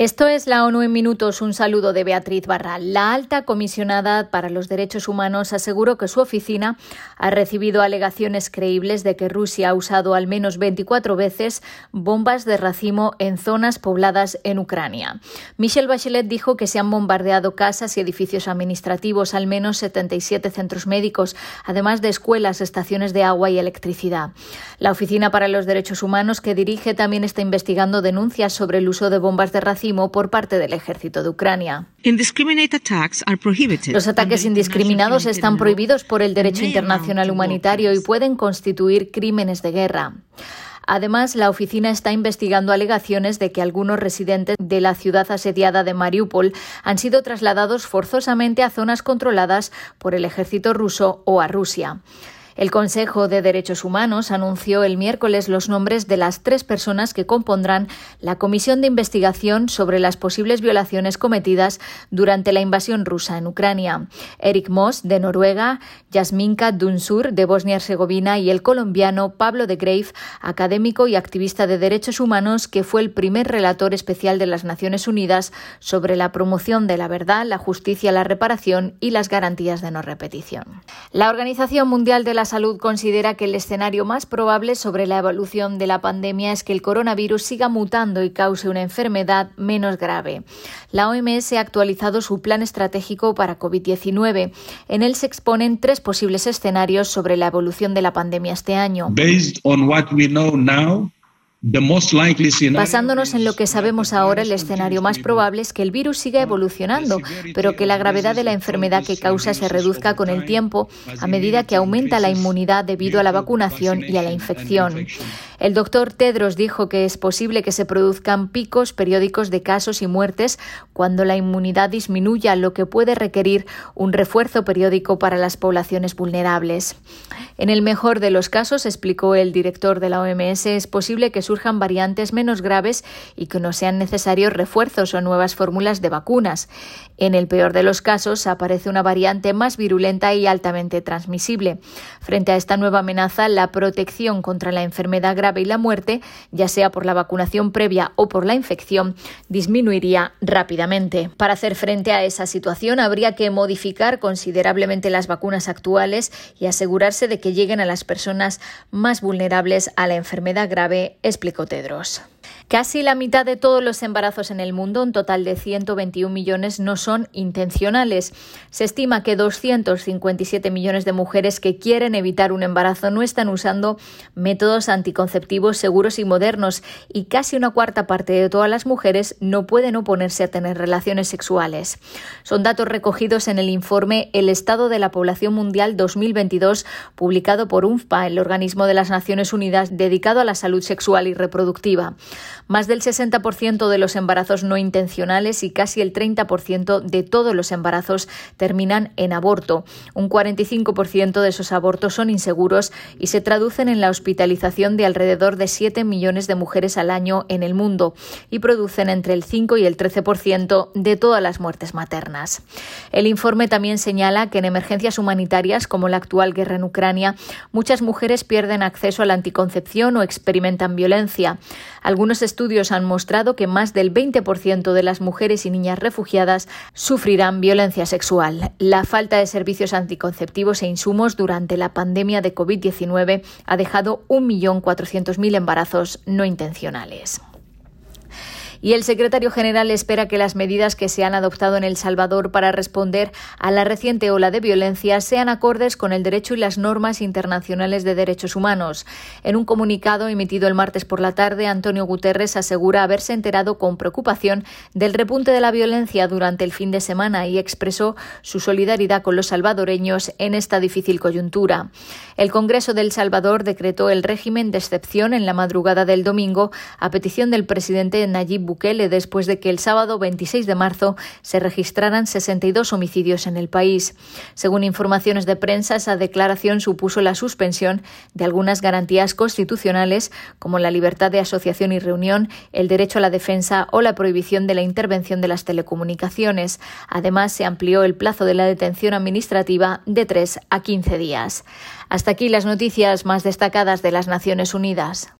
Esto es la ONU en minutos. Un saludo de Beatriz Barral. La alta comisionada para los derechos humanos aseguró que su oficina ha recibido alegaciones creíbles de que Rusia ha usado al menos 24 veces bombas de racimo en zonas pobladas en Ucrania. Michelle Bachelet dijo que se han bombardeado casas y edificios administrativos, al menos 77 centros médicos, además de escuelas, estaciones de agua y electricidad. La Oficina para los Derechos Humanos que dirige también está investigando denuncias sobre el uso de bombas de racimo por parte del ejército de Ucrania. Los ataques indiscriminados están prohibidos por el derecho internacional humanitario y pueden constituir crímenes de guerra. Además, la oficina está investigando alegaciones de que algunos residentes de la ciudad asediada de Mariupol han sido trasladados forzosamente a zonas controladas por el ejército ruso o a Rusia. El Consejo de Derechos Humanos anunció el miércoles los nombres de las tres personas que compondrán la comisión de investigación sobre las posibles violaciones cometidas durante la invasión rusa en Ucrania. Eric Moss, de Noruega, Yasminka Dunsur, de Bosnia-Herzegovina, y el colombiano Pablo de Grave, académico y activista de derechos humanos, que fue el primer relator especial de las Naciones Unidas sobre la promoción de la verdad, la justicia, la reparación y las garantías de no repetición. La Organización Mundial de la Salud considera que el escenario más probable sobre la evolución de la pandemia es que el coronavirus siga mutando y cause una enfermedad menos grave. La OMS ha actualizado su plan estratégico para COVID-19. En él se exponen tres posibles escenarios sobre la evolución de la pandemia este año. Basándonos en lo que sabemos ahora, el escenario más probable es que el virus siga evolucionando, pero que la gravedad de la enfermedad que causa se reduzca con el tiempo a medida que aumenta la inmunidad debido a la vacunación y a la infección. El doctor Tedros dijo que es posible que se produzcan picos periódicos de casos y muertes cuando la inmunidad disminuya, lo que puede requerir un refuerzo periódico para las poblaciones vulnerables. En el mejor de los casos, explicó el director de la OMS, es posible que surjan variantes menos graves y que no sean necesarios refuerzos o nuevas fórmulas de vacunas. En el peor de los casos, aparece una variante más virulenta y altamente transmisible. Frente a esta nueva amenaza, la protección contra la enfermedad grave y la muerte, ya sea por la vacunación previa o por la infección, disminuiría rápidamente. Para hacer frente a esa situación, habría que modificar considerablemente las vacunas actuales y asegurarse de que lleguen a las personas más vulnerables a la enfermedad grave, explicó Tedros. Casi la mitad de todos los embarazos en el mundo, un total de 121 millones, no son intencionales. Se estima que 257 millones de mujeres que quieren evitar un embarazo no están usando métodos anticonceptivos seguros y modernos y casi una cuarta parte de todas las mujeres no pueden oponerse a tener relaciones sexuales. Son datos recogidos en el informe El Estado de la Población Mundial 2022 publicado por UNFPA, el organismo de las Naciones Unidas dedicado a la salud sexual y reproductiva. Más del 60% de los embarazos no intencionales y casi el 30% de todos los embarazos terminan en aborto. Un 45% de esos abortos son inseguros y se traducen en la hospitalización de alrededor de 7 millones de mujeres al año en el mundo y producen entre el 5 y el 13% de todas las muertes maternas. El informe también señala que en emergencias humanitarias como la actual guerra en Ucrania, muchas mujeres pierden acceso a la anticoncepción o experimentan violencia. Algunos estudios han mostrado que más del 20% de las mujeres y niñas refugiadas sufrirán violencia sexual. La falta de servicios anticonceptivos e insumos durante la pandemia de COVID-19 ha dejado 1.400.000 embarazos no intencionales y el secretario general espera que las medidas que se han adoptado en El Salvador para responder a la reciente ola de violencia sean acordes con el derecho y las normas internacionales de derechos humanos. En un comunicado emitido el martes por la tarde, Antonio Guterres asegura haberse enterado con preocupación del repunte de la violencia durante el fin de semana y expresó su solidaridad con los salvadoreños en esta difícil coyuntura. El Congreso de El Salvador decretó el régimen de excepción en la madrugada del domingo a petición del presidente Nayib Bukele después de que el sábado 26 de marzo se registraran 62 homicidios en el país. Según informaciones de prensa, esa declaración supuso la suspensión de algunas garantías constitucionales como la libertad de asociación y reunión, el derecho a la defensa o la prohibición de la intervención de las telecomunicaciones. Además, se amplió el plazo de la detención administrativa de 3 a 15 días. Hasta aquí las noticias más destacadas de las Naciones Unidas.